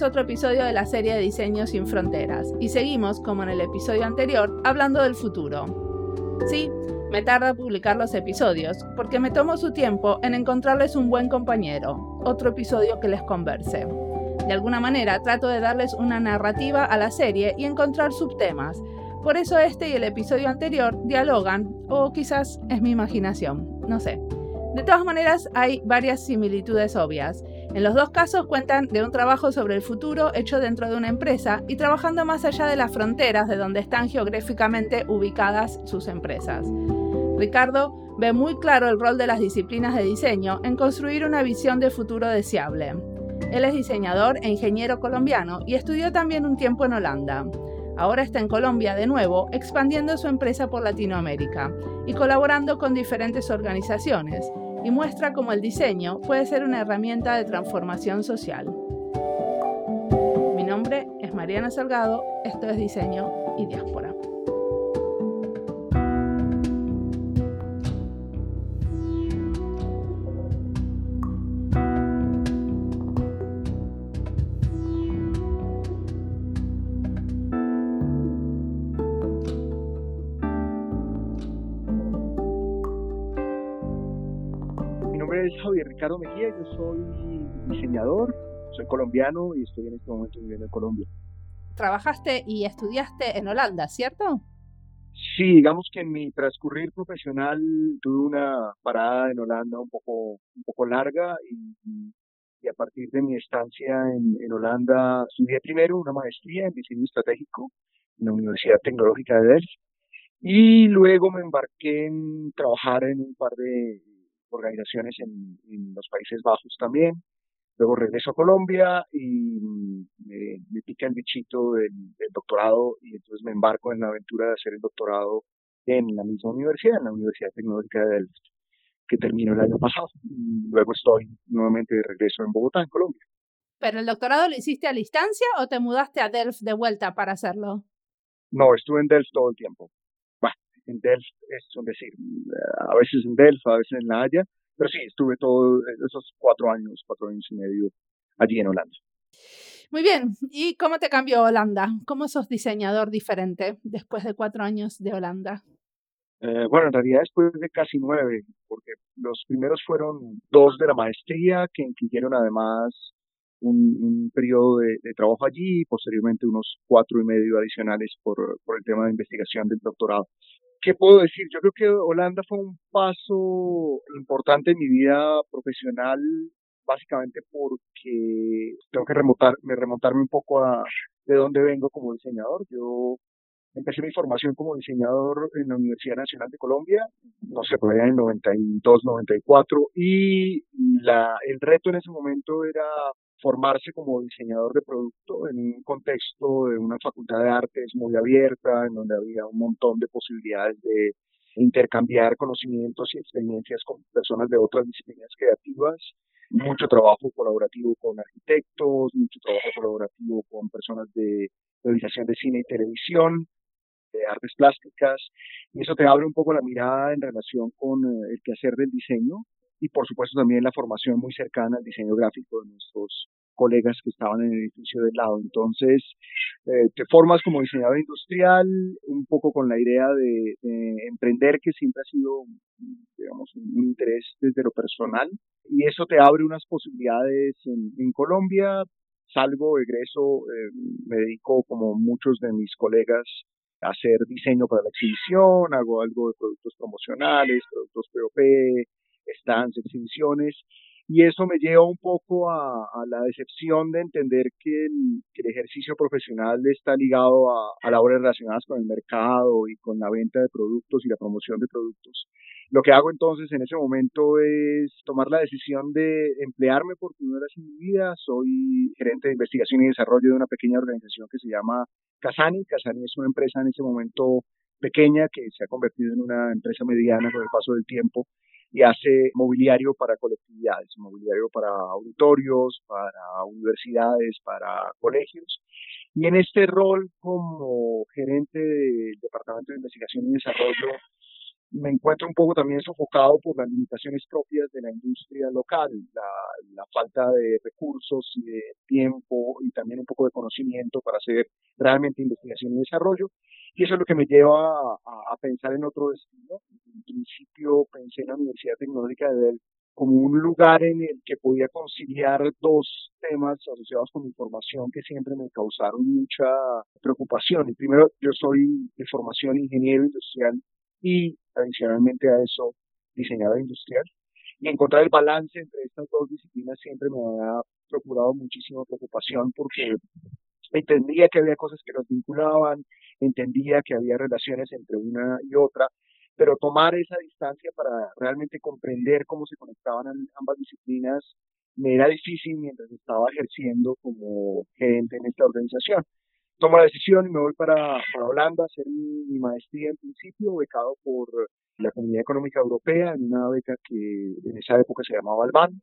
es otro episodio de la serie de Diseño sin Fronteras y seguimos, como en el episodio anterior, hablando del futuro. Sí, me tarda publicar los episodios porque me tomo su tiempo en encontrarles un buen compañero, otro episodio que les converse. De alguna manera trato de darles una narrativa a la serie y encontrar subtemas. Por eso este y el episodio anterior dialogan, o quizás es mi imaginación, no sé. De todas maneras, hay varias similitudes obvias. En los dos casos cuentan de un trabajo sobre el futuro hecho dentro de una empresa y trabajando más allá de las fronteras de donde están geográficamente ubicadas sus empresas. Ricardo ve muy claro el rol de las disciplinas de diseño en construir una visión de futuro deseable. Él es diseñador e ingeniero colombiano y estudió también un tiempo en Holanda. Ahora está en Colombia de nuevo, expandiendo su empresa por Latinoamérica y colaborando con diferentes organizaciones, y muestra cómo el diseño puede ser una herramienta de transformación social. Mi nombre es Mariana Salgado, esto es Diseño y Diáspora. Ricardo Mejía, yo soy diseñador, soy colombiano y estoy en este momento viviendo en Colombia. Trabajaste y estudiaste en Holanda, ¿cierto? Sí, digamos que en mi transcurrir profesional tuve una parada en Holanda un poco, un poco larga y, a partir de mi estancia en, en Holanda estudié primero una maestría en diseño estratégico en la Universidad Tecnológica de Delft y luego me embarqué en trabajar en un par de organizaciones en, los Países Bajos también. Luego regreso a Colombia y mm, me, pica el bichito del, doctorado y entonces me embarco en la aventura de hacer el doctorado en la misma universidad, en la Universidad Tecnológica de Delft, que terminó el año pasado. luego estoy nuevamente de regreso en Bogotá, en Colombia. ¿Pero el doctorado lo hiciste a distancia o te mudaste a Delft de vuelta para hacerlo? No, estuve en Delft todo el tiempo en Delft, es decir, a veces en Delft, a veces en La Haya, pero sí, estuve todos esos cuatro años, cuatro años y medio allí en Holanda. Muy bien, ¿y cómo te cambió Holanda? ¿Cómo sos diseñador diferente después de cuatro años de Holanda? Eh, bueno, en realidad después de casi nueve, porque los primeros fueron dos de la maestría, que incluyeron además un, periodo de, trabajo allí y posteriormente unos cuatro y medio adicionales por, por el tema de investigación del doctorado. ¿Qué puedo decir? Yo creo que Holanda fue un paso importante en mi vida profesional, básicamente porque tengo que remontar, remontarme un poco a de dónde vengo como diseñador. Yo empecé mi formación como diseñador en la Universidad Nacional de Colombia, no sé, por allá en 92, 94, y la, el reto en ese momento era formarse como diseñador de producto en un contexto de una facultad de artes muy abierta, en donde había un montón de posibilidades de intercambiar conocimientos y experiencias con personas de otras disciplinas creativas, mucho trabajo colaborativo con arquitectos, mucho trabajo colaborativo con personas de realización de cine y televisión, de artes plásticas, y eso te abre un poco la mirada en relación con eh, el quehacer del diseño y por supuesto también la formación muy cercana al diseño gráfico de nuestros colegas que estaban en el edificio del lado. Entonces, eh, te formas como diseñador industrial, un poco con la idea de, emprender, que siempre ha sido, digamos, un interés desde lo personal, y eso te abre unas posibilidades en, Colombia. Salgo, egreso, eh, me dedico como muchos de mis colegas a hacer diseño para la exhibición, hago algo de productos promocionales, productos POP, stands, exhibiciones, y eso me lleva un poco a, la decepción de entender que el, ejercicio profesional está ligado a, a, labores relacionadas con el mercado y con la venta de productos y la promoción de productos. Lo que hago entonces en ese momento es tomar la decisión de emplearme por primera vez en mi vida. Soy gerente de investigación y desarrollo de una pequeña organización que se llama Casani. Casani es una empresa en ese momento pequeña que se ha convertido en una empresa mediana con el paso del tiempo y hace mobiliario para colectividades, mobiliario para auditorios, para universidades, para colegios. Y en este rol como gerente del Departamento de Investigación y Desarrollo, me encuentro un poco también sofocado por las limitaciones propias de la industria local, la, falta de recursos y de tiempo y también un poco de conocimiento para hacer realmente investigación y desarrollo. Y eso es lo que me lleva a, pensar en otro destino. En principio pensé en la Universidad Tecnológica de Delft como un lugar en el que podía conciliar dos temas asociados con mi formación que siempre me causaron mucha preocupación. Y primero, yo soy de formación ingeniero industrial y adicionalmente a eso diseñador industrial. Y encontrar el balance entre estas dos disciplinas siempre me ha procurado muchísima preocupación porque entendía que había cosas que nos vinculaban, entendía que había relaciones entre una y otra, pero tomar esa distancia para realmente comprender cómo se conectaban ambas disciplinas me era difícil mientras estaba ejerciendo como gerente en esta organización. Tomo la decisión y me voy para, Holanda a hacer mi, maestría en principio, becado por la Comunidad Económica Europea, en una beca que en esa época se llamaba Alban.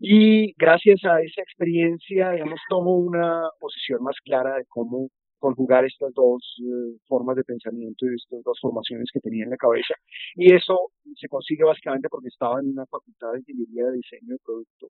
Y gracias a esa experiencia, digamos, tomo una posición más clara de cómo conjugar estas dos eh, formas de pensamiento y estas dos formaciones que tenía en la cabeza. Y eso se consigue básicamente porque estaba en una facultad de ingeniería de diseño de producto,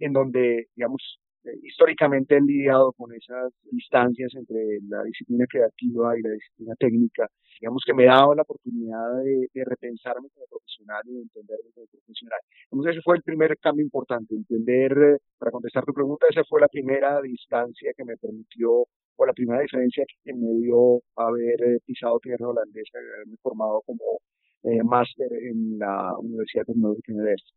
en donde, digamos, históricamente han lidiado con esas distancias entre la disciplina creativa y la disciplina técnica. Digamos que me daba la oportunidad de, repensarme como profesional y de entenderme como profesional. Entonces ese fue el primer cambio importante, entender, para contestar tu pregunta, esa fue la primera distancia que me permitió o la primera diferencia que me dio haber pisado tierra holandesa, haberme formado como eh, máster en la Universidad Tecnológica de Delft.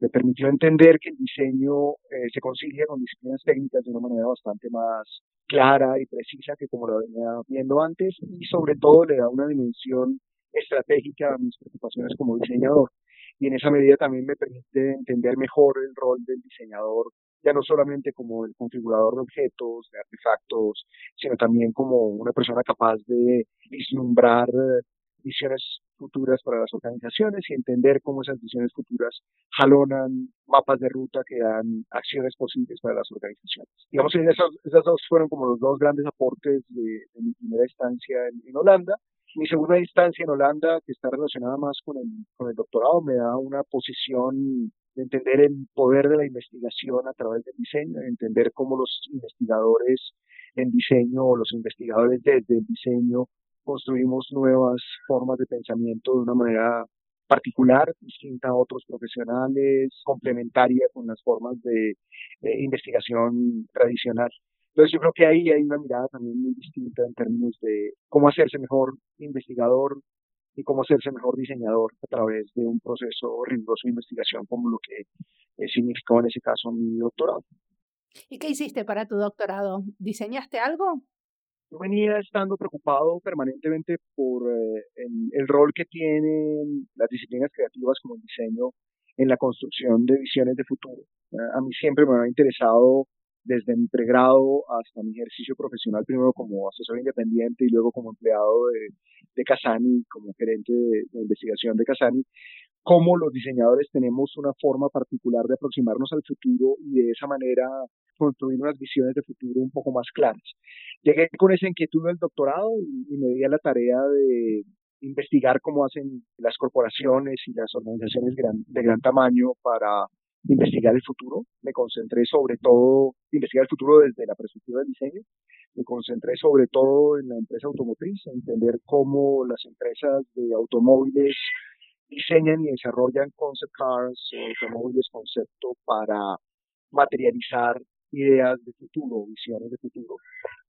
Me permitió entender que el diseño eh, se concilia con disciplinas técnicas de una manera bastante más clara y precisa que como lo venía viendo antes y sobre todo le da una dimensión estratégica a mis preocupaciones como diseñador. Y en esa medida también me permite entender mejor el rol del diseñador ya no solamente como el configurador de objetos, de artefactos, sino también como una persona capaz de vislumbrar eh, visiones futuras para las organizaciones y entender cómo esas visiones futuras jalonan mapas de ruta que dan acciones posibles para las organizaciones. Digamos que esos, esos dos fueron como los dos grandes aportes de, mi primera instancia en, Holanda. Mi segunda instancia en Holanda, que está relacionada más con el, con el doctorado, me da una posición de entender el poder de la investigación a través del diseño, de entender cómo los investigadores en diseño o los investigadores desde el diseño construimos nuevas formas de pensamiento de una manera particular, distinta a otros profesionales, complementaria con las formas de, investigación tradicional. Entonces yo creo que ahí hay una mirada también muy distinta en términos de cómo hacerse mejor investigador, y cómo hacerse mejor diseñador a través de un proceso riguroso de investigación como lo que eh, significó en ese caso mi doctorado. ¿Y qué hiciste para tu doctorado? ¿Diseñaste algo? Yo venía estando preocupado permanentemente por eh, el, rol que tienen las disciplinas creativas como el diseño en la construcción de visiones de futuro. a mí siempre me ha interesado desde mi pregrado hasta mi ejercicio profesional, primero como asesor independiente y luego como empleado de, de Casani, como gerente de, investigación de Casani, cómo los diseñadores tenemos una forma particular de aproximarnos al futuro y de esa manera construir unas visiones de futuro un poco más claras. Llegué con esa inquietud del doctorado y, me di a la tarea de investigar cómo hacen las corporaciones y las organizaciones de gran tamaño para investigar el futuro. Me concentré sobre todo, investigar el futuro desde la perspectiva del diseño. Me concentré sobre todo en la empresa automotriz, entender cómo las empresas de automóviles diseñan y desarrollan concept cars o automóviles concepto para materializar ideas de futuro, visiones de futuro.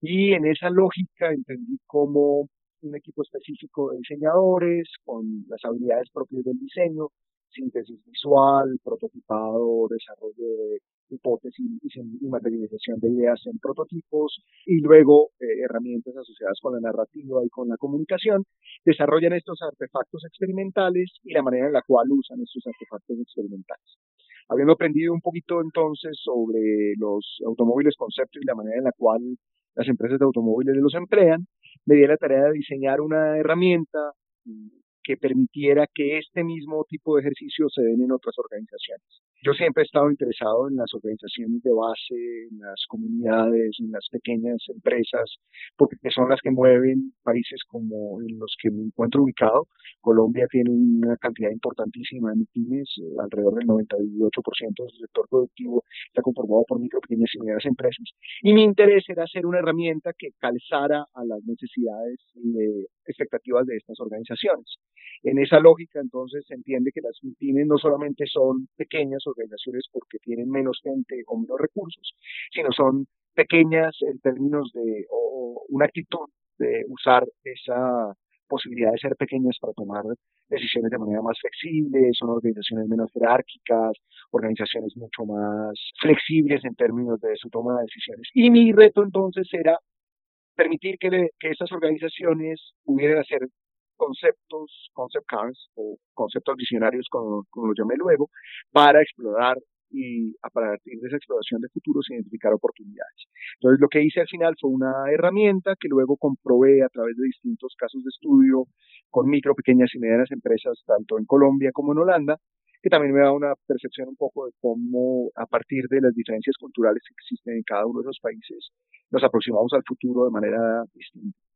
Y en esa lógica entendí cómo un equipo específico de diseñadores con las habilidades propias del diseño síntesis visual, prototipado, desarrollo de hipótesis y materialización de ideas en prototipos y luego eh, herramientas asociadas con la narrativa y con la comunicación, desarrollan estos artefactos experimentales y la manera en la cual usan estos artefactos experimentales. Habiendo aprendido un poquito entonces sobre los automóviles concepto y la manera en la cual las empresas de automóviles los emplean, me di la tarea de diseñar una herramienta que permitiera que este mismo tipo de ejercicios se den en otras organizaciones. Yo siempre he estado interesado en las organizaciones de base, en las comunidades, en las pequeñas empresas, porque son las que mueven países como en los que me encuentro ubicado, Colombia tiene una cantidad importantísima de eh, alrededor del 98% del sector productivo está conformado por micro, pequeñas y medianas empresas. Y mi interés era hacer una herramienta que calzara a las necesidades y expectativas de estas organizaciones. En esa lógica, entonces, se entiende que las MIPIMES no solamente son pequeñas organizaciones porque tienen menos gente o menos recursos, sino son pequeñas en términos de o una actitud de usar esa posibilidad de ser pequeñas para tomar decisiones de manera más flexible, son organizaciones menos jerárquicas, organizaciones mucho más flexibles en términos de su toma de decisiones. Y mi reto entonces era permitir que, que esas organizaciones pudieran hacer conceptos, concept cars o conceptos visionarios, como, como lo llamé luego, para explorar y a partir de esa exploración de futuros identificar oportunidades. Entonces lo que hice al final fue una herramienta que luego comprobé a través de distintos casos de estudio con micro, pequeñas y medianas empresas, tanto en Colombia como en Holanda, que también me da una percepción un poco de cómo a partir de las diferencias culturales que existen en cada uno de los países nos aproximamos al futuro de manera distinta.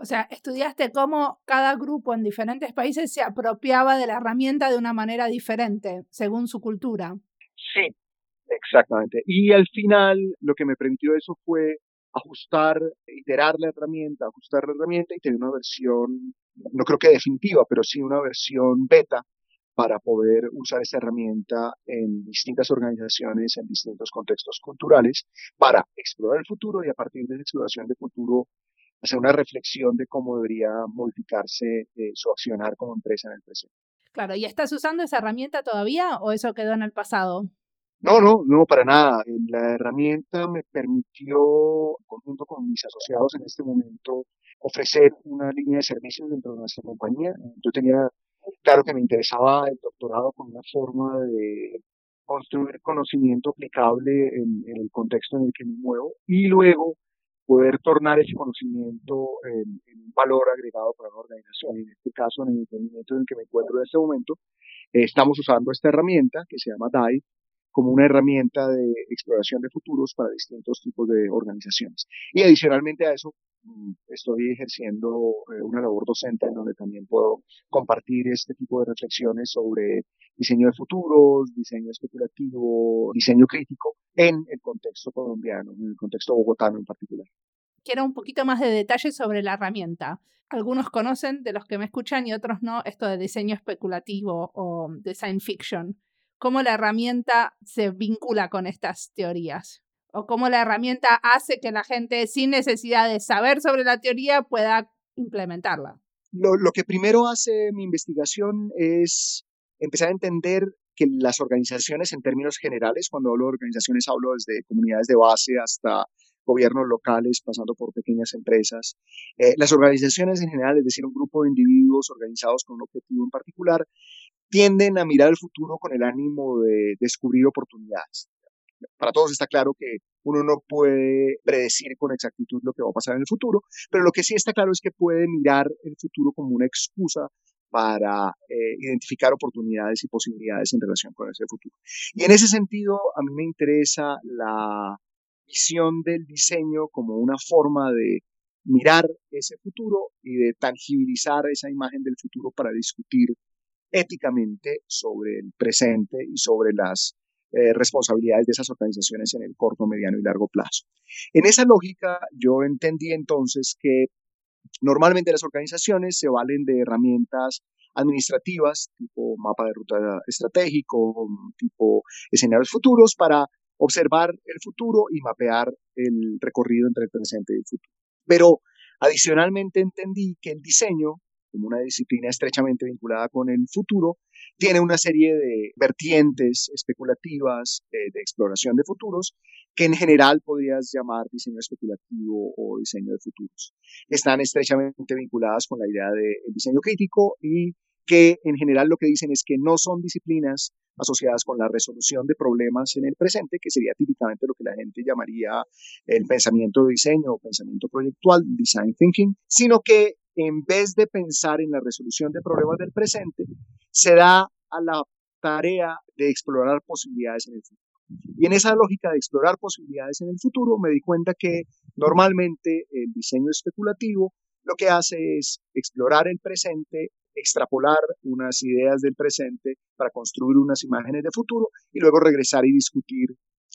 O sea, estudiaste cómo cada grupo en diferentes países se apropiaba de la herramienta de una manera diferente, según su cultura. Sí, exactamente. Y al final lo que me permitió eso fue ajustar, iterar la herramienta, ajustar la herramienta y tener una versión, no creo que definitiva, pero sí una versión beta para poder usar esa herramienta en distintas organizaciones, en distintos contextos culturales, para explorar el futuro y a partir de la exploración del futuro hacer una reflexión de cómo debería modificarse eh, su accionar como empresa en el presente. Claro, ¿y estás usando esa herramienta todavía o eso quedó en el pasado? No, no, no, para nada. La herramienta me permitió, conjunto con mis asociados en este momento, ofrecer una línea de servicios dentro de nuestra compañía. Yo tenía claro que me interesaba el doctorado como una forma de construir conocimiento aplicable en, en el contexto en el que me muevo y luego poder tornar ese conocimiento en, un valor agregado para una organización. En este caso, en el emprendimiento en el que me encuentro en este momento, eh, estamos usando esta herramienta que se llama DAI como una herramienta de exploración de futuros para distintos tipos de organizaciones. Y adicionalmente a eso, mm, estoy ejerciendo eh, una labor docente en donde también puedo compartir este tipo de reflexiones sobre diseño de futuros, diseño especulativo, diseño crítico en el contexto colombiano, en el contexto bogotano en particular. Quiero un poquito más de detalles sobre la herramienta. Algunos conocen, de los que me escuchan, y otros no, esto de diseño especulativo o design fiction. ¿Cómo la herramienta se vincula con estas teorías? ¿O cómo la herramienta hace que la gente, sin necesidad de saber sobre la teoría, pueda implementarla? Lo, que primero hace mi investigación es empezar a entender que las organizaciones en términos generales, cuando hablo de organizaciones hablo desde comunidades de base hasta gobiernos locales, pasando por pequeñas empresas. Eh, las organizaciones en general, es decir, un grupo de individuos organizados con un objetivo en particular, tienden a mirar el futuro con el ánimo de descubrir oportunidades. Para todos está claro que uno no puede predecir con exactitud lo que va a pasar en el futuro, pero lo que sí está claro es que puede mirar el futuro como una excusa para eh, identificar oportunidades y posibilidades en relación con ese futuro. Y en ese sentido, a mí me interesa la visión del diseño como una forma de mirar ese futuro y de tangibilizar esa imagen del futuro para discutir éticamente sobre el presente y sobre las eh, responsabilidades de esas organizaciones en el corto, mediano y largo plazo. En esa lógica, yo entendí entonces que Normalmente las organizaciones se valen de herramientas administrativas, tipo mapa de ruta estratégico, tipo escenarios futuros, para observar el futuro y mapear el recorrido entre el presente y el futuro. Pero adicionalmente entendí que el diseño, como una disciplina estrechamente vinculada con el futuro, tiene una serie de vertientes especulativas eh, de exploración de futuros que en general podrías llamar diseño especulativo o diseño de futuros. Están estrechamente vinculadas con la idea del diseño crítico y que en general lo que dicen es que no son disciplinas asociadas con la resolución de problemas en el presente, que sería típicamente lo que la gente llamaría el pensamiento de diseño o pensamiento proyectual, design thinking, sino que en vez de pensar en la resolución de problemas del presente, se da a la tarea de explorar posibilidades en el futuro. Y en esa lógica de explorar posibilidades en el futuro, me di cuenta que normalmente el diseño especulativo lo que hace es explorar el presente extrapolar unas ideas del presente para construir unas imágenes de futuro y luego regresar y discutir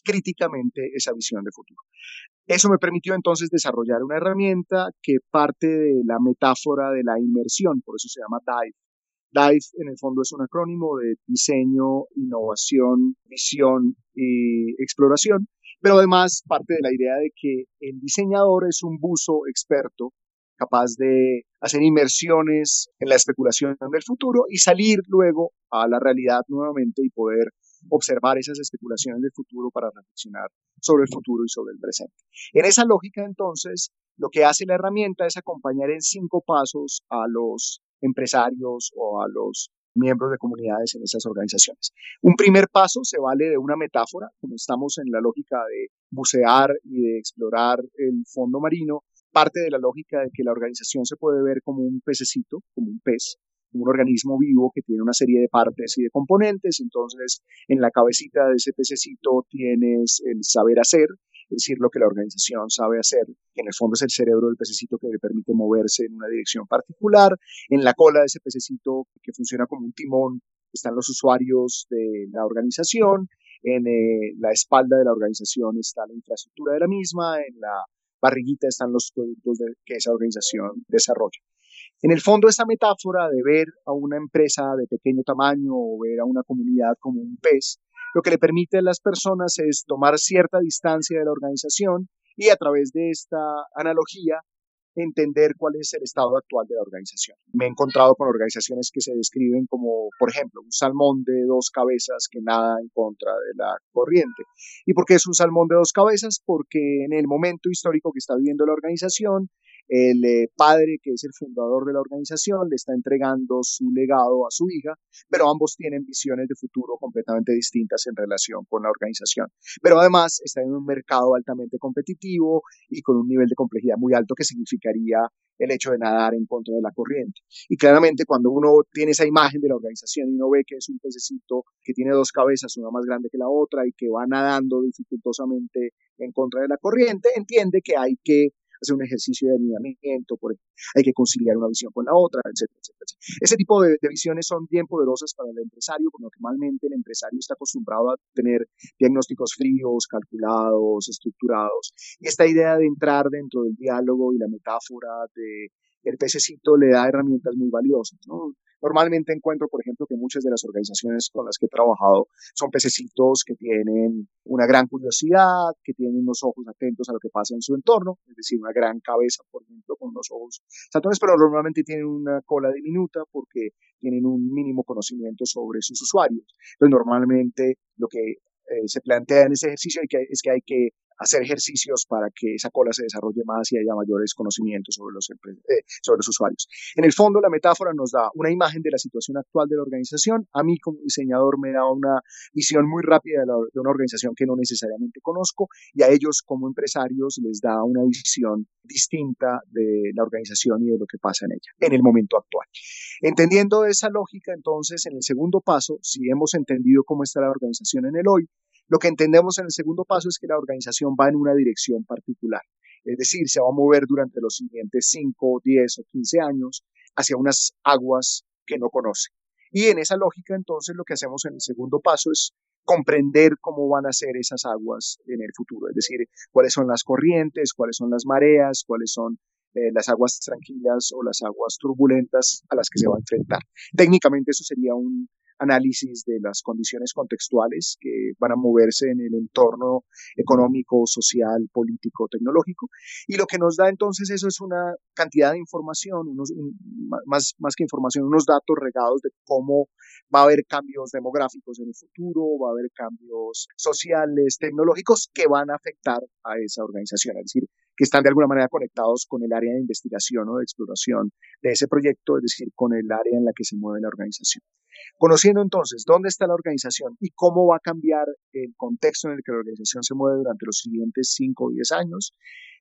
críticamente esa visión de futuro. Eso me permitió entonces desarrollar una herramienta que parte de la metáfora de la inmersión, por eso se llama DIVE. DIVE en el fondo es un acrónimo de diseño, innovación, visión y exploración, pero además parte de la idea de que el diseñador es un buzo experto capaz de hacer inmersiones en la especulación del futuro y salir luego a la realidad nuevamente y poder observar esas especulaciones del futuro para reflexionar sobre el futuro y sobre el presente. En esa lógica, entonces, lo que hace la herramienta es acompañar en cinco pasos a los empresarios o a los miembros de comunidades en esas organizaciones. Un primer paso se vale de una metáfora, como estamos en la lógica de bucear y de explorar el fondo marino, parte de la lógica de que la organización se puede ver como un pececito, como un pez, un organismo vivo que tiene una serie de partes y de componentes. Entonces, en la cabecita de ese pececito tienes el saber hacer, es decir, lo que la organización sabe hacer, que en el fondo es el cerebro del pececito que le permite moverse en una dirección particular. En la cola de ese pececito, que funciona como un timón, están los usuarios de la organización. En eh, la espalda de la organización está la infraestructura de la misma. En la barriguita están los productos que esa organización desarrolla. En el fondo, esta metáfora de ver a una empresa de pequeño tamaño o ver a una comunidad como un pez, lo que le permite a las personas es tomar cierta distancia de la organización y a través de esta analogía entender cuál es el estado actual de la organización. Me he encontrado con organizaciones que se describen como, por ejemplo, un salmón de dos cabezas que nada en contra de la corriente. ¿Y por qué es un salmón de dos cabezas? Porque en el momento histórico que está viviendo la organización, el eh, padre, que es el fundador de la organización, le está entregando su legado a su hija, pero ambos tienen visiones de futuro completamente distintas en relación con la organización. Pero además está en un mercado altamente competitivo y con un nivel de complejidad muy alto que significaría el hecho de nadar en contra de la corriente. Y claramente cuando uno tiene esa imagen de la organización y uno ve que es un pececito que tiene dos cabezas, una más grande que la otra y que va nadando dificultosamente en contra de la corriente, entiende que hay que hacer un ejercicio de alineamiento, por, hay que conciliar una visión con la otra, etcétera, etcétera. Ese tipo de, visiones son bien poderosas para el empresario, porque normalmente el empresario está acostumbrado a tener diagnósticos fríos, calculados, estructurados. Y esta idea de entrar dentro del diálogo y la metáfora de el pececito le da herramientas muy valiosas, ¿no? Normalmente encuentro, por ejemplo, que muchas de las organizaciones con las que he trabajado son pececitos que tienen una gran curiosidad, que tienen unos ojos atentos a lo que pasa en su entorno, es decir, una gran cabeza, por ejemplo, con unos ojos saltones, pero normalmente tienen una cola diminuta porque tienen un mínimo conocimiento sobre sus usuarios. Entonces, normalmente lo que eh, se plantea en ese ejercicio es que hay que hacer ejercicios para que esa cola se desarrolle más y haya mayores conocimientos sobre los, eh, sobre los usuarios. En el fondo, la metáfora nos da una imagen de la situación actual de la organización. A mí como diseñador me da una visión muy rápida de, de una organización que no necesariamente conozco y a ellos como empresarios les da una visión distinta de la organización y de lo que pasa en ella en el momento actual. Entendiendo esa lógica, entonces, en el segundo paso, si hemos entendido cómo está la organización en el hoy, lo que entendemos en el segundo paso es que la organización va en una dirección particular, es decir, se va a mover durante los siguientes 5, 10 o 15 años hacia unas aguas que no conoce. Y en esa lógica, entonces, lo que hacemos en el segundo paso es comprender cómo van a ser esas aguas en el futuro, es decir, cuáles son las corrientes, cuáles son las mareas, cuáles son eh, las aguas tranquilas o las aguas turbulentas a las que se va a enfrentar. Técnicamente eso sería un análisis de las condiciones contextuales que van a moverse en el entorno económico, social, político, tecnológico. Y lo que nos da entonces eso es una cantidad de información, unos, más, más que información, unos datos regados de cómo va a haber cambios demográficos en el futuro, va a haber cambios sociales, tecnológicos que van a afectar a esa organización. Es decir, que están de alguna manera conectados con el área de investigación o de exploración de ese proyecto, es decir, con el área en la que se mueve la organización. Conociendo entonces dónde está la organización y cómo va a cambiar el contexto en el que la organización se mueve durante los siguientes 5 o 10 años,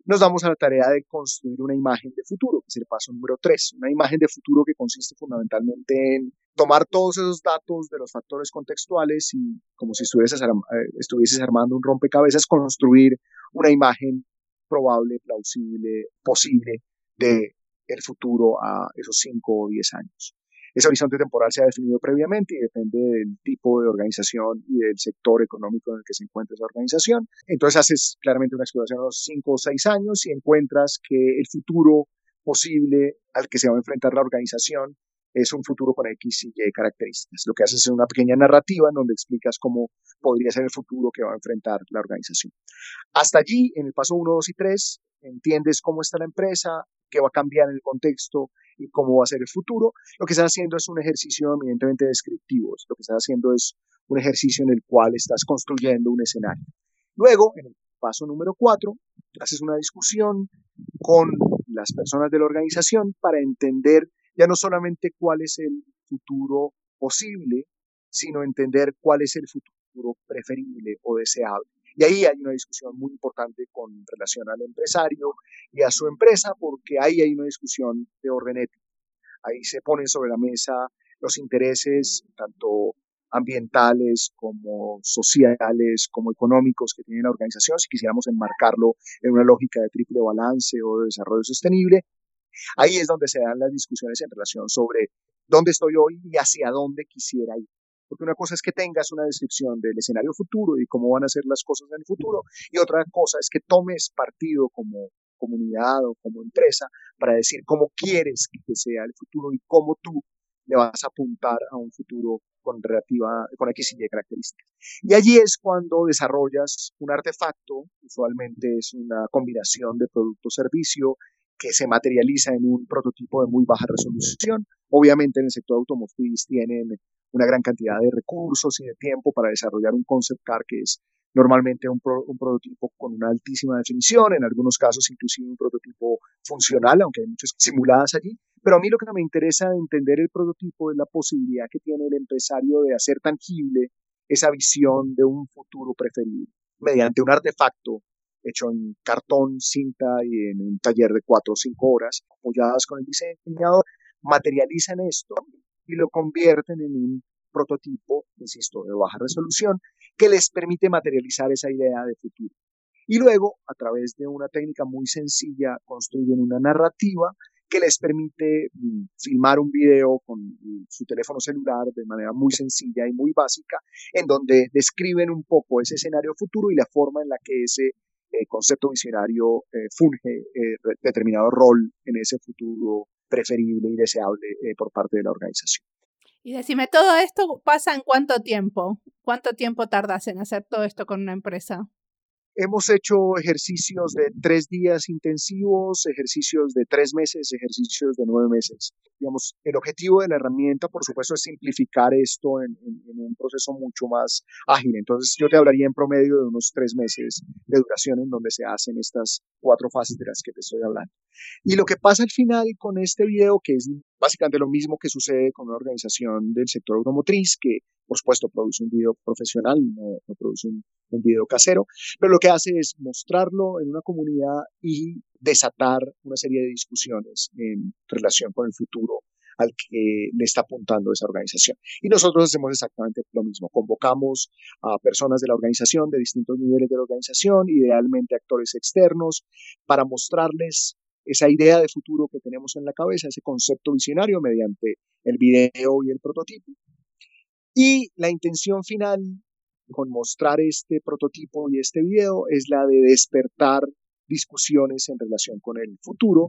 nos damos a la tarea de construir una imagen de futuro, que es el paso número 3, una imagen de futuro que consiste fundamentalmente en tomar todos esos datos de los factores contextuales y, como si estuvieses, eh, armando un rompecabezas, construir una imagen probable, plausible, posible de el futuro a esos 5 o 10 años. Ese horizonte temporal se ha definido previamente y depende del tipo de organización y del sector económico en el que se encuentra esa organización. Entonces haces claramente una exploración a los cinco o seis años y encuentras que el futuro posible al que se va a enfrentar la organización es un futuro con X y Y características. Lo que haces es una pequeña narrativa en donde explicas cómo podría ser el futuro que va a enfrentar la organización. Hasta allí, en el paso 1, 2 y 3, entiendes cómo está la empresa, qué va a cambiar en el contexto y cómo va a ser el futuro. Lo que estás haciendo es un ejercicio eminentemente descriptivo. Lo que estás haciendo es un ejercicio en el cual estás construyendo un escenario. Luego, en el paso número 4, haces una discusión con las personas de la organización para entender ya no solamente cuál es el futuro posible, sino entender cuál es el futuro preferible o deseable. Y ahí hay una discusión muy importante con relación al empresario y a su empresa, porque ahí hay una discusión de orden ético. Ahí se ponen sobre la mesa los intereses, tanto ambientales como sociales como económicos que tiene la organización, si quisiéramos enmarcarlo en una lógica de triple balance o de desarrollo sostenible, Ahí es donde se dan las discusiones en relación sobre dónde estoy hoy y hacia dónde quisiera ir. Porque una cosa es que tengas una descripción del escenario futuro y cómo van a ser las cosas en el futuro, y otra cosa es que tomes partido como comunidad o como empresa para decir cómo quieres que sea el futuro y cómo tú le vas a apuntar a un futuro con relativa, con X y características. Y allí es cuando desarrollas un artefacto, usualmente es una combinación de producto o servicio que se materializa en un prototipo de muy baja resolución. Obviamente en el sector automotriz tienen una gran cantidad de recursos y de tiempo para desarrollar un concept car que es normalmente un, prototipo con una altísima definición, en algunos casos inclusive un prototipo funcional, aunque hay muchas simuladas allí. Pero a mí lo que me interesa de entender el prototipo es la posibilidad que tiene el empresario de hacer tangible esa visión de un futuro preferido mediante un artefacto hecho en cartón, cinta y en un taller de cuatro o cinco horas, apoyadas con el diseñador, materializan esto y lo convierten en un prototipo, insisto, de baja resolución, que les permite materializar esa idea de futuro. Y luego, a través de una técnica muy sencilla, construyen una narrativa que les permite mm, filmar un video con su teléfono celular de manera muy sencilla y muy básica, en donde describen un poco ese escenario futuro y la forma en la que ese el concepto visionario eh, funge eh, determinado rol en ese futuro preferible y deseable eh, por parte de la organización. Y decime, ¿todo esto pasa en cuánto tiempo? ¿Cuánto tiempo tardas en hacer todo esto con una empresa? Hemos hecho ejercicios de tres días intensivos, ejercicios de tres meses, ejercicios de nueve meses. Digamos, el objetivo de la herramienta, por supuesto, es simplificar esto en, un proceso mucho más ágil. Entonces, yo te hablaría en promedio de unos tres meses de duración en donde se hacen estas cuatro fases de las que te estoy hablando. Y lo que pasa al final con este video, que es básicamente lo mismo que sucede con una organización del sector automotriz, que por supuesto, produce un video profesional, no, produce un, video casero, pero lo que hace es mostrarlo en una comunidad y desatar una serie de discusiones en relación con el futuro al que le está apuntando esa organización. Y nosotros hacemos exactamente lo mismo. Convocamos a personas de la organización, de distintos niveles de la organización, idealmente actores externos, para mostrarles esa idea de futuro que tenemos en la cabeza, ese concepto visionario mediante el video y el prototipo. Y la intención final con mostrar este prototipo y este video es la de despertar discusiones en relación con el futuro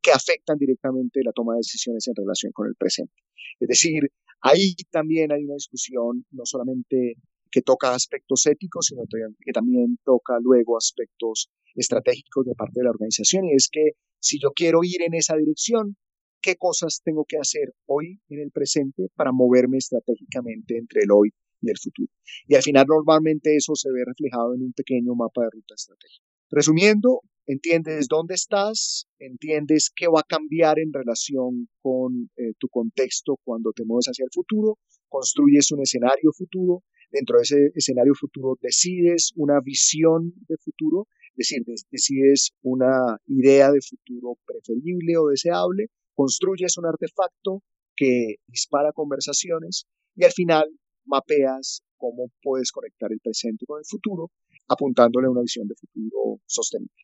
que afectan directamente la toma de decisiones en relación con el presente. Es decir, ahí también hay una discusión no solamente que toca aspectos éticos, sino que también toca luego aspectos estratégicos de parte de la organización. Y es que si yo quiero ir en esa dirección, qué cosas tengo que hacer hoy en el presente para moverme estratégicamente entre el hoy y el futuro. Y al final normalmente eso se ve reflejado en un pequeño mapa de ruta estratégica. Resumiendo, entiendes dónde estás, entiendes qué va a cambiar en relación con eh, tu contexto cuando te mueves hacia el futuro, construyes un escenario futuro, dentro de ese escenario futuro decides una visión de futuro, es decir, decides una idea de futuro preferible o deseable, construyes un artefacto que dispara conversaciones y al final mapeas cómo puedes conectar el presente con el futuro, apuntándole a una visión de futuro sostenible.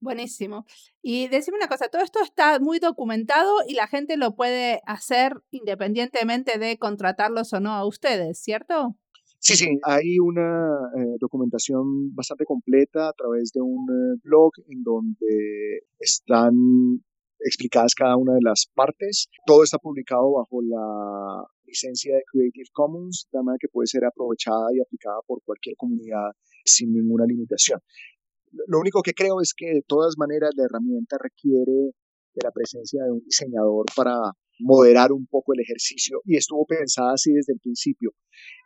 Buenísimo. Y decime una cosa, todo esto está muy documentado y la gente lo puede hacer independientemente de contratarlos o no a ustedes, ¿cierto? Sí, sí, hay una eh, documentación bastante completa a través de un eh, blog en donde están explicadas cada una de las partes. Todo está publicado bajo la licencia de Creative Commons, de manera que puede ser aprovechada y aplicada por cualquier comunidad sin ninguna limitación. Lo único que creo es que de todas maneras la herramienta requiere de la presencia de un diseñador para moderar un poco el ejercicio y estuvo pensada así desde el principio.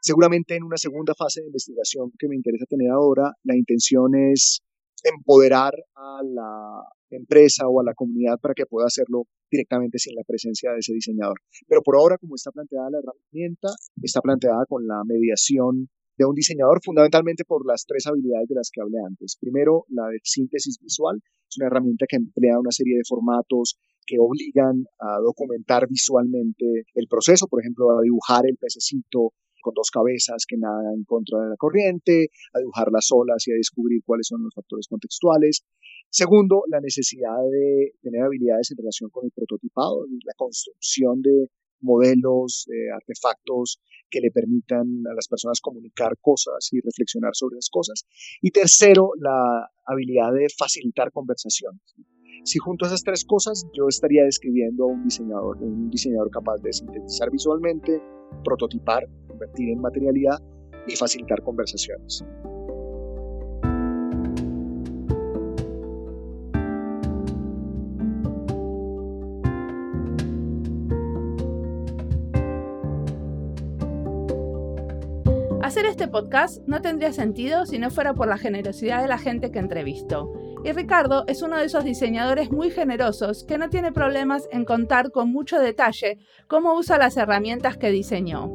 Seguramente en una segunda fase de investigación que me interesa tener ahora, la intención es empoderar a la empresa o a la comunidad para que pueda hacerlo directamente sin la presencia de ese diseñador. Pero por ahora, como está planteada la herramienta, está planteada con la mediación de un diseñador fundamentalmente por las tres habilidades de las que hablé antes. Primero, la de síntesis visual. Es una herramienta que emplea una serie de formatos que obligan a documentar visualmente el proceso, por ejemplo, a dibujar el pececito con dos cabezas que nada en contra de la corriente, a dibujar las olas y a descubrir cuáles son los factores contextuales. Segundo, la necesidad de tener habilidades en relación con el prototipado, la construcción de modelos, eh, artefactos que le permitan a las personas comunicar cosas y reflexionar sobre las cosas. Y tercero, la habilidad de facilitar conversaciones. Si junto a esas tres cosas yo estaría describiendo a un diseñador, un diseñador capaz de sintetizar visualmente, prototipar, convertir en materialidad y facilitar conversaciones. Este podcast no tendría sentido si no fuera por la generosidad de la gente que entrevisto. Y Ricardo es uno de esos diseñadores muy generosos que no tiene problemas en contar con mucho detalle cómo usa las herramientas que diseñó.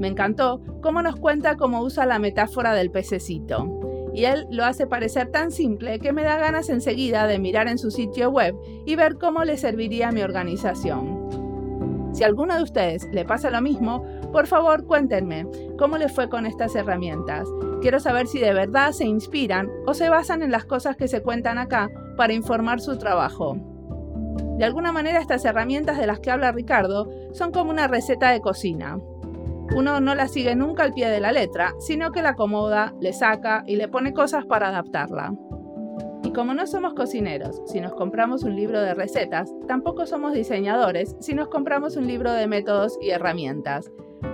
Me encantó cómo nos cuenta cómo usa la metáfora del pececito. Y él lo hace parecer tan simple que me da ganas enseguida de mirar en su sitio web y ver cómo le serviría a mi organización. Si a alguno de ustedes le pasa lo mismo, por favor, cuéntenme cómo les fue con estas herramientas. Quiero saber si de verdad se inspiran o se basan en las cosas que se cuentan acá para informar su trabajo. De alguna manera estas herramientas de las que habla Ricardo son como una receta de cocina. Uno no la sigue nunca al pie de la letra, sino que la acomoda, le saca y le pone cosas para adaptarla. Y como no somos cocineros, si nos compramos un libro de recetas, tampoco somos diseñadores si nos compramos un libro de métodos y herramientas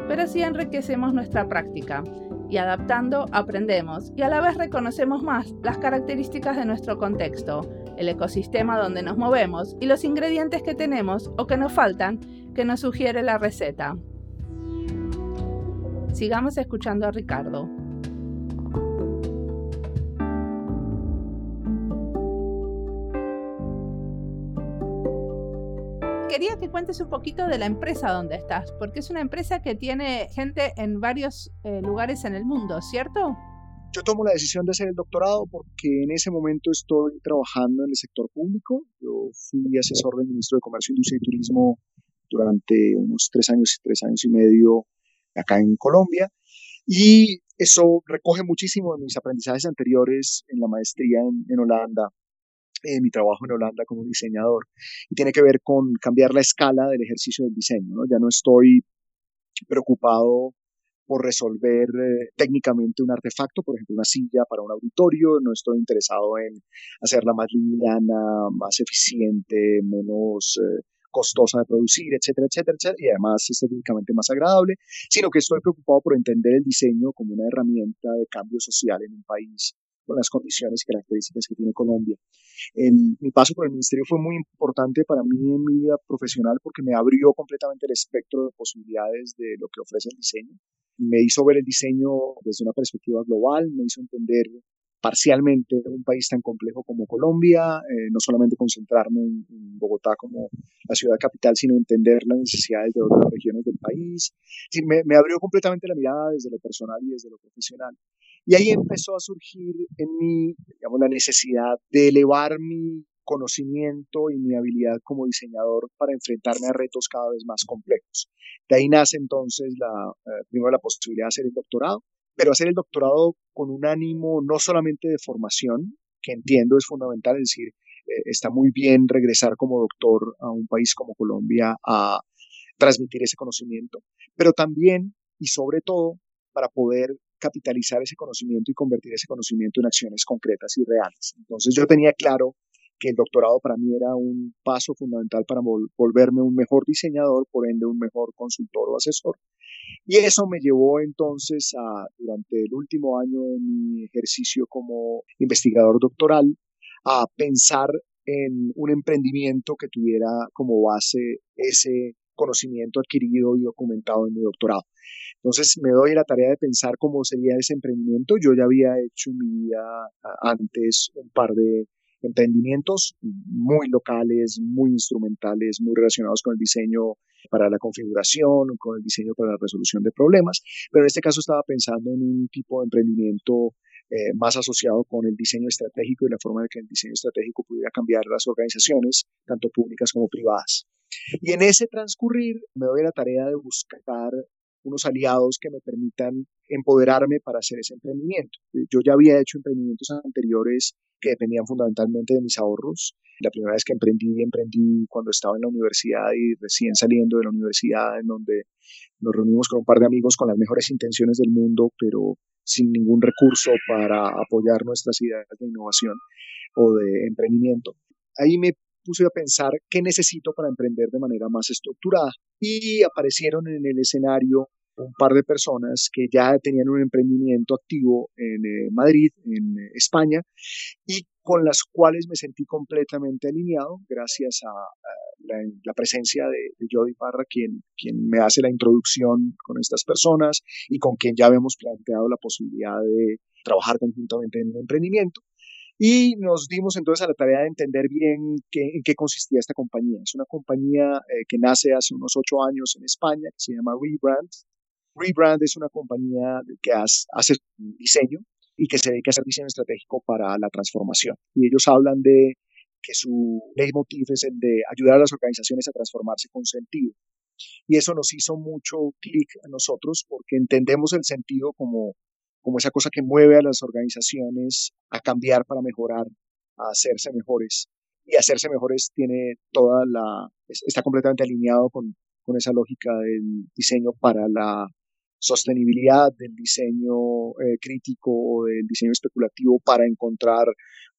pero sí enriquecemos nuestra práctica y adaptando aprendemos y a la vez reconocemos más las características de nuestro contexto, el ecosistema donde nos movemos y los ingredientes que tenemos o que nos faltan que nos sugiere la receta. Sigamos escuchando a Ricardo. Quería que cuentes un poquito de la empresa donde estás, porque es una empresa que tiene gente en varios eh, lugares en el mundo, ¿cierto? Yo tomo la decisión de hacer el doctorado porque en ese momento estoy trabajando en el sector público. Yo fui asesor del ministro de Comercio, Industria y Turismo durante unos tres años y tres años y medio acá en Colombia. Y eso recoge muchísimo de mis aprendizajes anteriores en la maestría en Holanda eh, mi trabajo en Holanda como diseñador. Y tiene que ver con cambiar la escala del ejercicio del diseño. Ya no estoy preocupado por resolver eh, técnicamente un artefacto, por ejemplo, una silla para un auditorio, no estoy interesado en hacerla más liviana, más eficiente, menos eh, costosa de producir, etcétera, etcétera, etcétera, y además estéticamente más agradable, sino que estoy preocupado por entender el diseño como una herramienta de cambio social en un país con las condiciones y características que tiene Colombia. mi paso por el ministerio fue muy importante para mí en mi vida profesional porque me abrió completamente el espectro de posibilidades de lo que ofrece el diseño. Me hizo ver el diseño desde una perspectiva global, me hizo entender parcialmente un país tan complejo como Colombia, eh, no solamente concentrarme en, Bogotá como la ciudad capital, sino entender las necesidades de otras regiones del país. me, me, abrió completamente la mirada desde lo personal y desde lo profesional. Y ahí empezó a surgir en mí, digamos, la necesidad de elevar mi conocimiento y mi habilidad como diseñador para enfrentarme a retos cada vez más complejos. De ahí nace entonces la, eh, primero la posibilidad de hacer el doctorado, pero hacer el doctorado con un ánimo no solamente de formación, que entiendo es fundamental, es decir, eh, está muy bien regresar como doctor a un país como Colombia a transmitir ese conocimiento, pero también y sobre todo para poder capitalizar ese conocimiento y convertir ese conocimiento en acciones concretas y reales. Entonces yo tenía claro que el doctorado para mí era un paso fundamental para volverme un mejor diseñador, por ende un mejor consultor o asesor. Y eso me llevó entonces a, durante el último año de mi ejercicio como investigador doctoral, a pensar en un emprendimiento que tuviera como base ese conocimiento adquirido y documentado en mi doctorado. Entonces me doy la tarea de pensar cómo sería ese emprendimiento. Yo ya había hecho en mi vida antes un par de emprendimientos muy locales, muy instrumentales, muy relacionados con el diseño para la configuración, con el diseño para la resolución de problemas, pero en este caso estaba pensando en un tipo de emprendimiento eh, más asociado con el diseño estratégico y la forma de que el diseño estratégico pudiera cambiar las organizaciones, tanto públicas como privadas. Y en ese transcurrir me doy la tarea de buscar unos aliados que me permitan empoderarme para hacer ese emprendimiento. Yo ya había hecho emprendimientos anteriores que dependían fundamentalmente de mis ahorros. La primera vez que emprendí, emprendí cuando estaba en la universidad y recién saliendo de la universidad, en donde nos reunimos con un par de amigos con las mejores intenciones del mundo, pero sin ningún recurso para apoyar nuestras ideas de innovación o de emprendimiento. Ahí me puse a pensar qué necesito para emprender de manera más estructurada y aparecieron en el escenario un par de personas que ya tenían un emprendimiento activo en eh, Madrid, en eh, España, y con las cuales me sentí completamente alineado gracias a, la, presencia de, de, Jody Parra, quien, quien me hace la introducción con estas personas y con quien ya habíamos planteado la posibilidad de trabajar conjuntamente en un emprendimiento. Y nos dimos entonces a la tarea de entender bien qué, en qué consistía esta compañía. Es una compañía eh, que nace hace unos ocho años en España, que se llama Rebrand. Rebrand es una compañía que hace diseño y que se dedica a hacer diseño estratégico para la transformación. Y ellos hablan de que su leitmotiv es el de ayudar a las organizaciones a transformarse con sentido. Y eso nos hizo mucho clic a nosotros porque entendemos el sentido como como esa cosa que mueve a las organizaciones a cambiar para mejorar, a hacerse mejores. Y hacerse mejores tiene toda la, está completamente alineado con, con esa lógica del diseño para la sostenibilidad, del diseño eh, crítico o del diseño especulativo para encontrar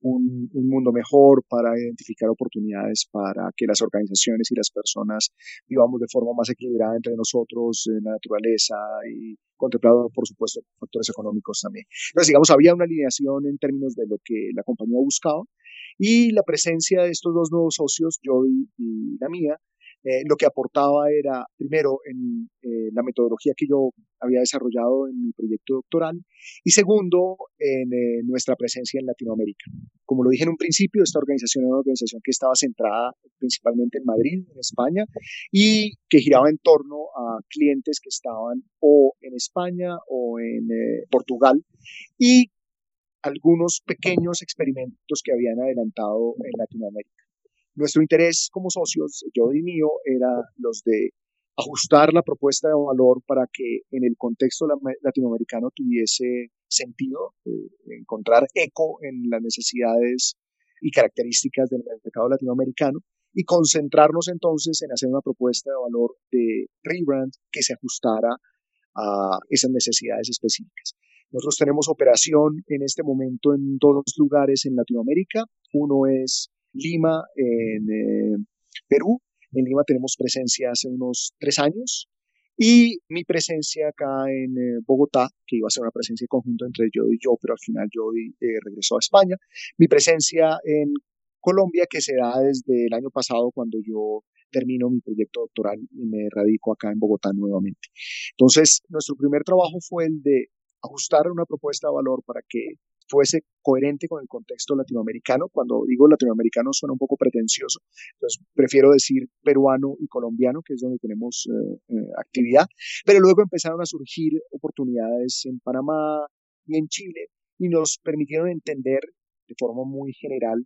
un, mundo mejor, para identificar oportunidades para que las organizaciones y las personas vivamos de forma más equilibrada entre nosotros, en la naturaleza y contemplado, por supuesto, factores económicos también. Entonces, digamos, había una alineación en términos de lo que la compañía buscaba y la presencia de estos dos nuevos socios, yo y la mía, eh, lo que aportaba era, primero, en eh, la metodología que yo había desarrollado en mi proyecto doctoral y segundo, en eh, nuestra presencia en Latinoamérica. Como lo dije en un principio, esta organización era una organización que estaba centrada principalmente en Madrid, en España, y que giraba en torno a clientes que estaban o en España o en Portugal y algunos pequeños experimentos que habían adelantado en Latinoamérica. Nuestro interés como socios, yo y mío, era los de ajustar la propuesta de valor para que en el contexto latinoamericano tuviese sentido, eh, encontrar eco en las necesidades y características del mercado latinoamericano y concentrarnos entonces en hacer una propuesta de valor de rebrand que se ajustara a esas necesidades específicas. Nosotros tenemos operación en este momento en dos lugares en Latinoamérica. Uno es Lima, en eh, Perú. En Lima tenemos presencia hace unos tres años. Y mi presencia acá en eh, Bogotá, que iba a ser una presencia conjunta entre yo y yo, pero al final yo eh, regresó a España. Mi presencia en Colombia, que se da desde el año pasado cuando yo termino mi proyecto doctoral y me radico acá en Bogotá nuevamente. Entonces, nuestro primer trabajo fue el de ajustar una propuesta de valor para que fuese coherente con el contexto latinoamericano. Cuando digo latinoamericano suena un poco pretencioso, entonces prefiero decir peruano y colombiano, que es donde tenemos eh, eh, actividad. Pero luego empezaron a surgir oportunidades en Panamá y en Chile y nos permitieron entender de forma muy general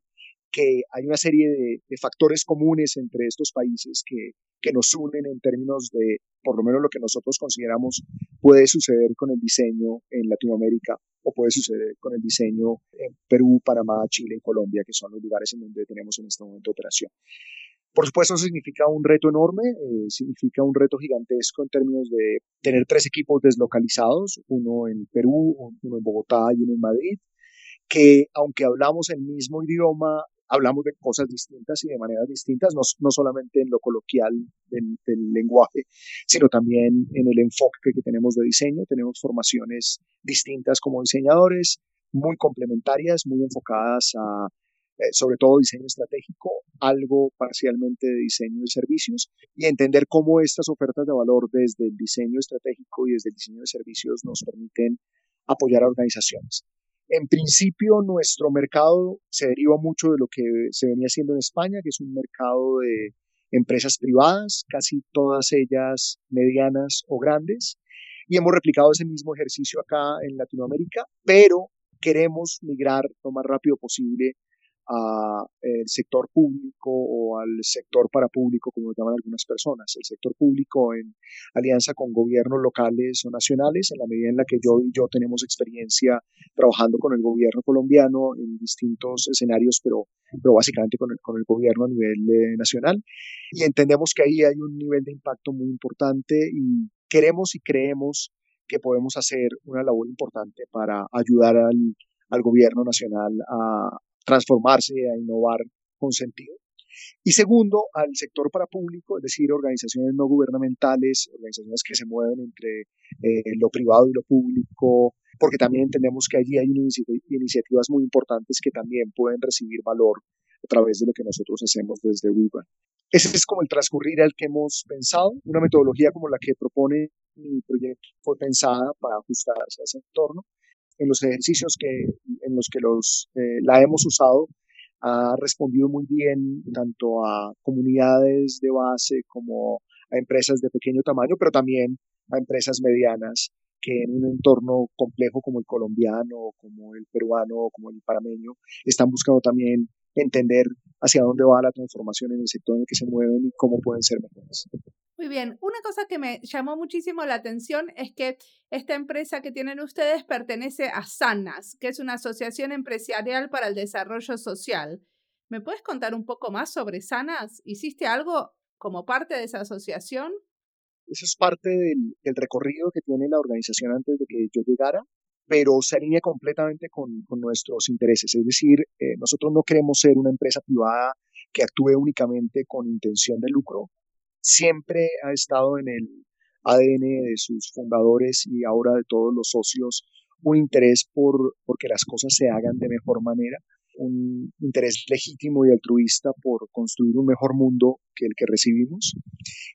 que hay una serie de, factores comunes entre estos países que, que, nos unen en términos de, por lo menos lo que nosotros consideramos puede suceder con el diseño en Latinoamérica puede suceder con el diseño en Perú, Panamá, Chile y Colombia, que son los lugares en donde tenemos en este momento operación. Por supuesto, eso significa un reto enorme, eh, significa un reto gigantesco en términos de tener tres equipos deslocalizados, uno en Perú, uno en Bogotá y uno en Madrid, que aunque hablamos el mismo idioma, hablamos de cosas distintas y de maneras distintas, no, no solamente en lo coloquial del, lenguaje, sino también en el enfoque que tenemos de diseño. Tenemos formaciones distintas como diseñadores, muy complementarias, muy enfocadas a eh, sobre todo diseño estratégico, algo parcialmente de diseño de servicios y entender cómo estas ofertas de valor desde el diseño estratégico y desde el diseño de servicios nos permiten apoyar a organizaciones. En principio, nuestro mercado se deriva mucho de lo que se venía haciendo en España, que es un mercado de empresas privadas, casi todas ellas medianas o grandes, y hemos replicado ese mismo ejercicio acá en Latinoamérica, pero queremos migrar lo más rápido posible al sector público o al sector para público, como lo llaman algunas personas. El sector público en alianza con gobiernos locales o nacionales, en la medida en la que yo y yo tenemos experiencia trabajando con el gobierno colombiano en distintos escenarios, pero, pero básicamente con el, con el gobierno a nivel eh, nacional. Y entendemos que ahí hay un nivel de impacto muy importante y queremos y creemos que podemos hacer una labor importante para ayudar al, al gobierno nacional a, transformarse, a innovar con sentido. Y segundo, al sector para público, es decir, organizaciones no gubernamentales, organizaciones que se mueven entre eh, lo privado y lo público, porque también entendemos que allí hay iniciativas muy importantes que también pueden recibir valor a través de lo que nosotros hacemos desde WeBrand. Ese es como el transcurrir al que hemos pensado. Una metodología como la que propone mi proyecto fue pensada para ajustarse a ese entorno en los ejercicios que, en los que los, eh, la hemos usado, ha respondido muy bien tanto a comunidades de base como a empresas de pequeño tamaño, pero también a empresas medianas que en un entorno complejo como el colombiano, como el peruano, como el parameño, están buscando también entender hacia dónde va la transformación en el sector en el que se mueven y cómo pueden ser mejores. Muy bien, una cosa que me llamó muchísimo la atención es que esta empresa que tienen ustedes pertenece a SANAS, que es una asociación empresarial para el desarrollo social. ¿Me puedes contar un poco más sobre SANAS? ¿Hiciste algo como parte de esa asociación? Eso es parte del, recorrido que tiene la organización antes de que yo llegara, pero se alinea completamente con, nuestros intereses. Es decir, eh, nosotros no queremos ser una empresa privada que actúe únicamente con intención de lucro, siempre ha estado en el ADN de sus fundadores y ahora de todos los socios un interés por, que las cosas se hagan de mejor manera, un interés legítimo y altruista por construir un mejor mundo que el que recibimos.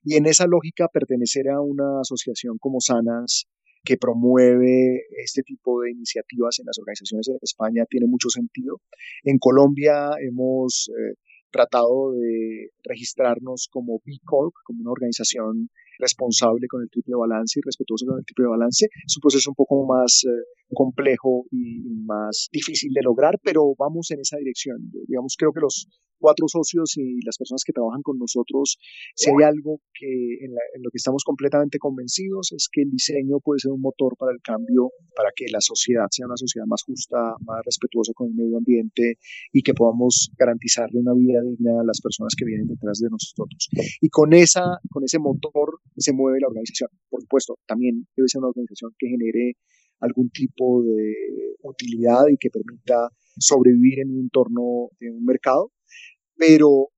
Y en esa lógica, pertenecer a una asociación como Sanas, que promueve este tipo de iniciativas en las organizaciones en España, tiene mucho sentido. En Colombia hemos eh, tratado de registrarnos como B Corp, como una organización responsable con el triple balance y respetuoso con el triple balance. Es un proceso un poco más eh, complejo y más difícil de lograr, pero vamos en esa dirección. Digamos, creo que los cuatro socios y las personas que trabajan con nosotros, si hay algo que en, lo que estamos completamente convencidos es que el diseño puede ser un motor para el cambio, para que la sociedad sea una sociedad más justa, más respetuosa con el medio ambiente y que podamos garantizarle una vida digna a las personas que vienen detrás de nosotros. Y con esa, con ese motor se mueve la organización. Por supuesto, también debe ser una organización que genere algún tipo de utilidad y que permita sobrevivir en un entorno de un mercado, pero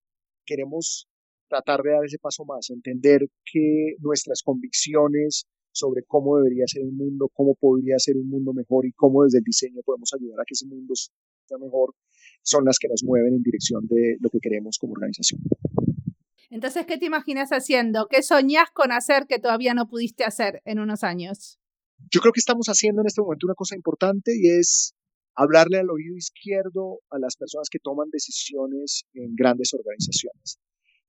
queremos tratar de dar ese paso más, entender que nuestras convicciones sobre cómo debería ser el mundo, cómo podría ser un mundo mejor y cómo desde el diseño podemos ayudar a que ese mundo sea mejor, son las que nos mueven en dirección de lo que queremos como organización. Entonces, ¿qué te imaginas haciendo? ¿Qué soñás con hacer que todavía no pudiste hacer en unos años? Yo creo que estamos haciendo en este momento una cosa importante y es hablarle al oído izquierdo a las personas que toman decisiones en grandes organizaciones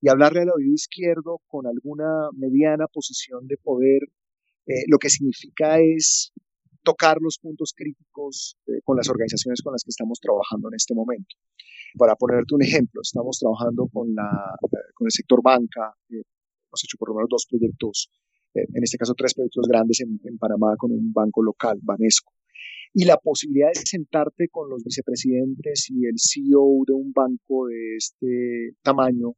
y hablarle al oído izquierdo con alguna mediana posición de poder, eh, lo que significa es tocar los puntos críticos eh, con las organizaciones con las que estamos trabajando en este momento. Para ponerte un ejemplo, estamos trabajando con, la, con el sector banca, hemos hecho por lo menos dos proyectos eh, en este caso tres proyectos grandes en, en Panamá con un banco local, Banesco. Y la posibilidad de sentarte con los vicepresidentes y el CEO de un banco de este tamaño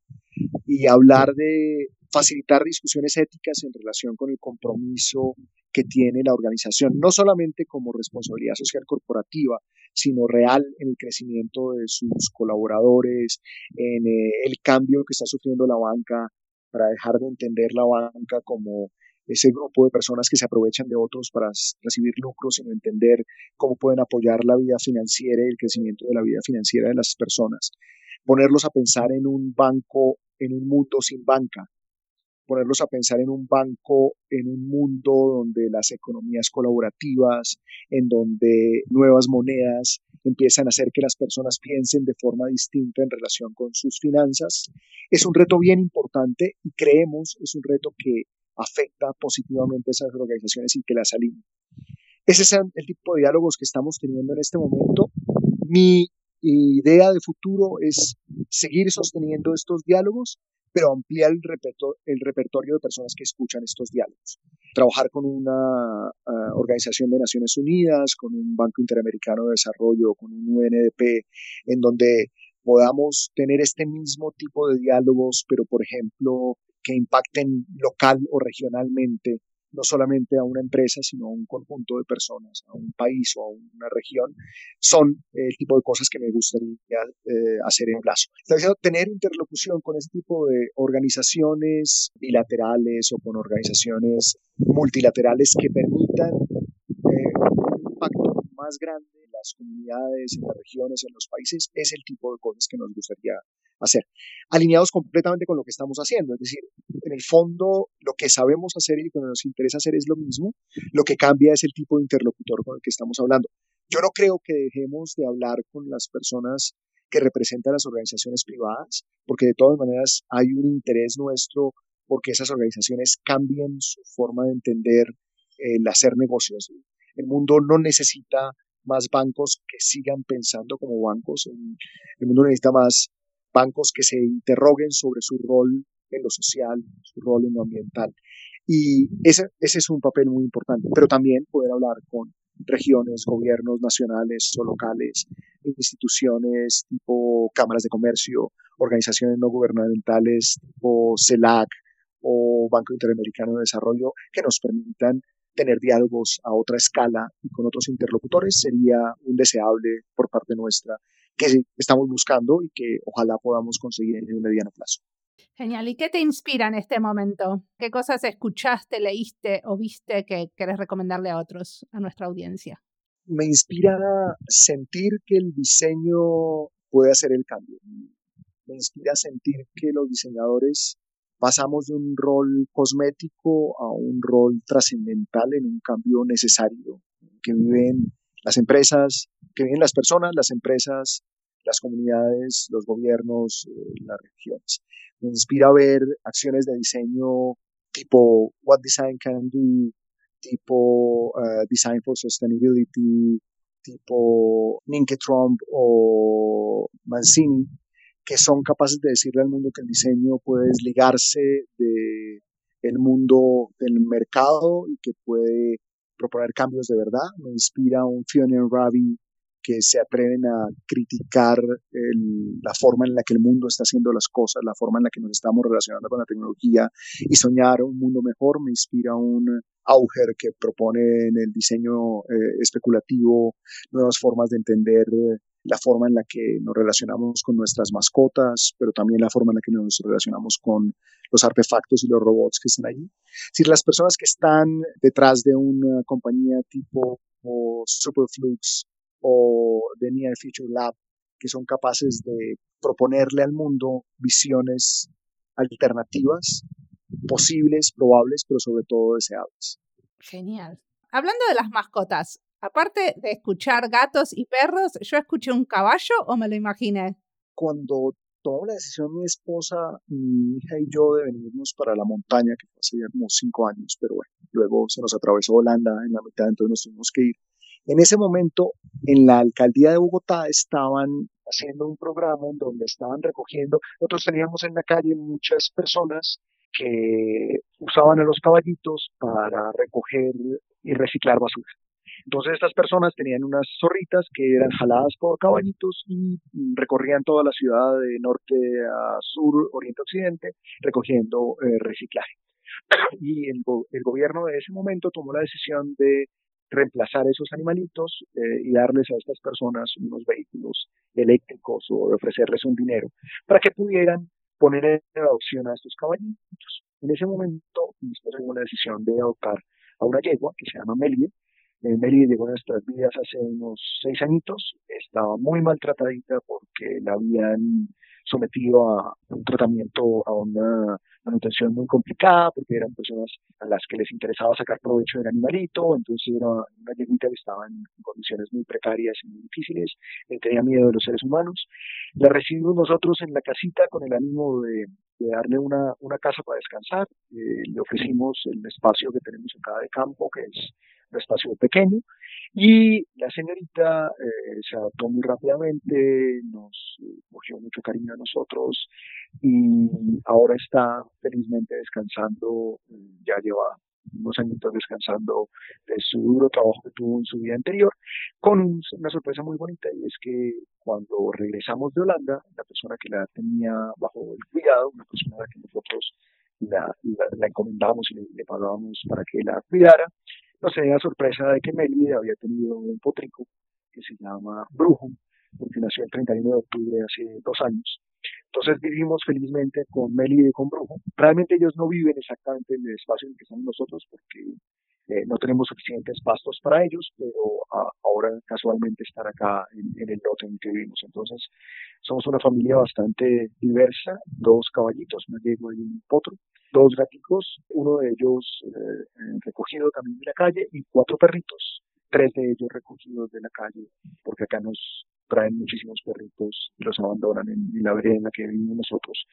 y hablar de facilitar discusiones éticas en relación con el compromiso que tiene la organización, no solamente como responsabilidad social corporativa, sino real en el crecimiento de sus colaboradores, en eh, el cambio que está sufriendo la banca para dejar de entender la banca como ese grupo de personas que se aprovechan de otros para recibir lucros, sino entender cómo pueden apoyar la vida financiera y el crecimiento de la vida financiera de las personas. Ponerlos a pensar en un banco, en un mundo sin banca, ponerlos a pensar en un banco, en un mundo donde las economías colaborativas, en donde nuevas monedas empiezan a hacer que las personas piensen de forma distinta en relación con sus finanzas. Es un reto bien importante y creemos es un reto que afecta positivamente a esas organizaciones y que las alinea. Ese es el tipo de diálogos que estamos teniendo en este momento. Mi idea de futuro es seguir sosteniendo estos diálogos, pero ampliar el, repertorio de personas que escuchan estos diálogos. Trabajar con una ah, organización de Naciones Unidas, con un Banco Interamericano de Desarrollo, con un UNDP, en donde podamos tener este mismo tipo de diálogos, pero por ejemplo, que impacten local o regionalmente, no solamente a una empresa, sino a un conjunto de personas, a un país o a una región, son el tipo de cosas que me gustaría eh, hacer en plazo. Está diciendo tener interlocución con este tipo de organizaciones bilaterales o con organizaciones multilaterales que permitan eh, un impacto más grande en las comunidades, en las regiones, en los países, es el tipo de cosas que nos gustaría hacer, alineados completamente con lo que estamos haciendo. Es decir, en el fondo lo que sabemos hacer y lo que nos interesa hacer es lo mismo, lo que cambia es el tipo de interlocutor con el que estamos hablando. Yo no creo que dejemos de hablar con las personas que representan las organizaciones privadas, porque de todas maneras hay un interés nuestro porque esas organizaciones cambien su forma de entender el hacer negocios. El mundo no necesita más bancos que sigan pensando como bancos. El mundo necesita más bancos que se interroguen sobre su rol en lo social, su rol en lo ambiental. Y ese, ese es un papel muy importante, pero también poder hablar con regiones, gobiernos nacionales o locales, instituciones tipo cámaras de comercio, organizaciones no gubernamentales tipo CELAC o Banco Interamericano de Desarrollo que nos permitan tener diálogos a otra escala y con otros interlocutores sería un deseable por parte nuestra que estamos buscando y que ojalá podamos conseguir en el mediano plazo. Genial. ¿Y qué te inspira en este momento? ¿Qué cosas escuchaste, leíste o viste que querés recomendarle a otros, a nuestra audiencia? Me inspira sentir que el diseño puede hacer el cambio. Me inspira sentir que los diseñadores pasamos de un rol cosmético a un rol trascendental en un cambio necesario que viven las empresas, que viven las personas, las empresas, las comunidades, los gobiernos, eh, las regiones. Me inspira a ver acciones de diseño tipo What Design Can Do, tipo uh, Design for Sustainability, tipo Ninke Trump o Mancini, que son capaces de decirle al mundo que el diseño puede desligarse de el mundo del mercado y que puede proponer cambios de verdad. Me inspira un Fiona Ravi que se atreven a criticar la forma en la que el mundo está haciendo las cosas, la forma en la que nos estamos relacionando con la tecnología y soñar un mundo mejor. Me inspira un Auger que propone en el diseño eh, especulativo nuevas formas de entender eh, la forma en la que nos relacionamos con nuestras mascotas, pero también la forma en la que nos relacionamos con los artefactos y los robots que están allí. Es decir, las personas que están detrás de una compañía tipo Superflux o de Near Future Lab, que son capaces de proponerle al mundo visiones alternativas, posibles, probables, pero sobre todo deseables. Genial. Hablando de las mascotas, aparte de escuchar gatos y perros, ¿yo escuché un caballo o me lo imaginé? Cuando tomó la decisión mi esposa, mi hija y yo de venirnos para la montaña, que fue hace ya cinco años, pero bueno, luego se nos atravesó Holanda en la mitad, entonces nos tuvimos que ir. En ese momento, en la alcaldía de Bogotá estaban haciendo un programa en donde estaban recogiendo, nosotros teníamos en la calle muchas personas que usaban a los caballitos para recoger y reciclar basura. Entonces estas personas tenían unas zorritas que eran jaladas por caballitos y recorrían toda la ciudad de norte a sur, oriente a occidente, recogiendo eh, reciclaje. Y el, gobierno de ese momento tomó la decisión de reemplazar esos animalitos eh, y darles a estas personas unos vehículos eléctricos o ofrecerles un dinero para que pudieran poner en adopción a estos caballitos. En ese momento, después tomó la decisión de adoptar a una yegua que se llama Melie, eh, Mary llegó a nuestras vidas hace unos seis añitos. Estaba muy maltratadita porque la habían sometido a un tratamiento, a una manutención muy complicada, porque eran personas a las que les interesaba sacar provecho del animalito, entonces era una yeguita que estaba en condiciones muy precarias y muy difíciles, eh, tenía miedo de los seres humanos. La recibimos nosotros en la casita con el ánimo de, darle una, una casa para descansar, eh, le ofrecimos el espacio que tenemos acá de campo, que es un espacio pequeño, y la señorita eh, se adaptó muy rápidamente, nos cogió mucho cariño a nosotros y ahora está felizmente descansando, ya lleva unos añitos descansando de su duro trabajo que tuvo en su vida anterior, con una sorpresa muy bonita y es que cuando regresamos de Holanda, la persona que la tenía bajo el cuidado, una persona a la que nosotros la, la, encomendamos y le, pagábamos para que la cuidara, no se la sorpresa de que Melide había tenido un potrico que se llama Brujo, porque nació el 31 de octubre hace dos años. Entonces vivimos felizmente con Melide y con Brujo. Realmente ellos no viven exactamente en el espacio en el que estamos nosotros porque eh, no tenemos suficientes pastos para ellos, pero ahora casualmente están acá en, el lote en el que vivimos. Entonces somos una familia bastante diversa, dos caballitos, una yegua y un potro, dos gaticos, uno de ellos eh, recogido también de la calle y cuatro perritos, tres de ellos recogidos de la calle, porque acá nos traen muchísimos perritos y los abandonan en, la vereda en la que vivimos nosotros.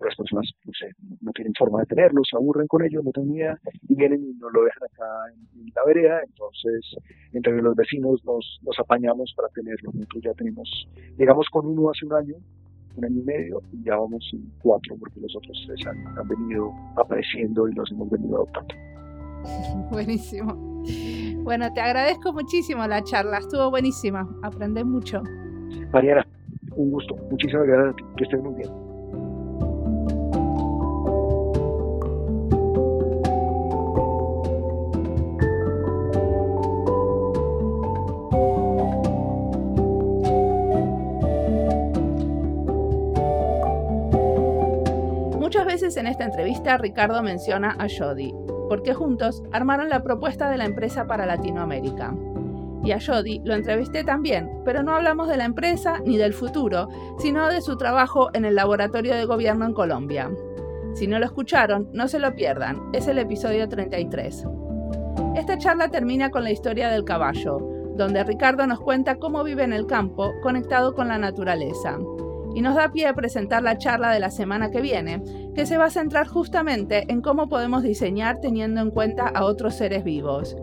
Las personas no, sé, no tienen forma de tenerlos, se aburren con ellos, no tienen idea, y vienen y nos lo dejan acá en, la vereda. Entonces, entre los vecinos nos, nos apañamos para tenerlos. Nosotros ya tenemos, llegamos con uno hace un año, un año y medio, y ya vamos en cuatro, porque los otros tres han, han venido apareciendo y los hemos venido adoptando. Buenísimo. Bueno, te agradezco muchísimo la charla, estuvo buenísima, aprendí mucho. Mariana, un gusto, muchísimas gracias que estés muy bien. Muchas veces en esta entrevista Ricardo menciona a Jody, porque juntos armaron la propuesta de la empresa para Latinoamérica. Y a Jody lo entrevisté también, pero no hablamos de la empresa ni del futuro, sino de su trabajo en el laboratorio de gobierno en Colombia. Si no lo escucharon, no se lo pierdan, es el episodio 33. Esta charla termina con la historia del caballo, donde Ricardo nos cuenta cómo vive en el campo conectado con la naturaleza y nos da pie a presentar la charla de la semana que viene, que se va a centrar justamente en cómo podemos diseñar teniendo en cuenta a otros seres vivos.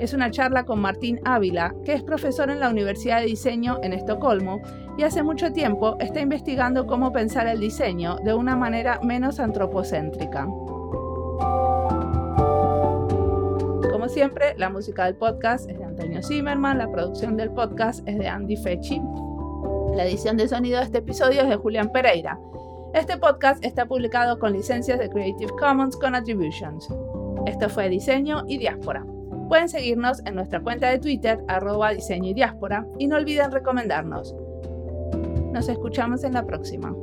Es una charla con Martín Ávila, que es profesor en la Universidad de Diseño en Estocolmo y hace mucho tiempo está investigando cómo pensar el diseño de una manera menos antropocéntrica. Como siempre, la música del podcast es de Antonio Zimmerman, la producción del podcast es de Andy Fechi, la edición de sonido de este episodio es de Julián Pereira. Este podcast está publicado con licencias de Creative Commons con Attributions. Esto fue Diseño y Diáspora. Pueden seguirnos en nuestra cuenta de Twitter, arroba diseño y diáspora, y no olviden recomendarnos. Nos escuchamos en la próxima.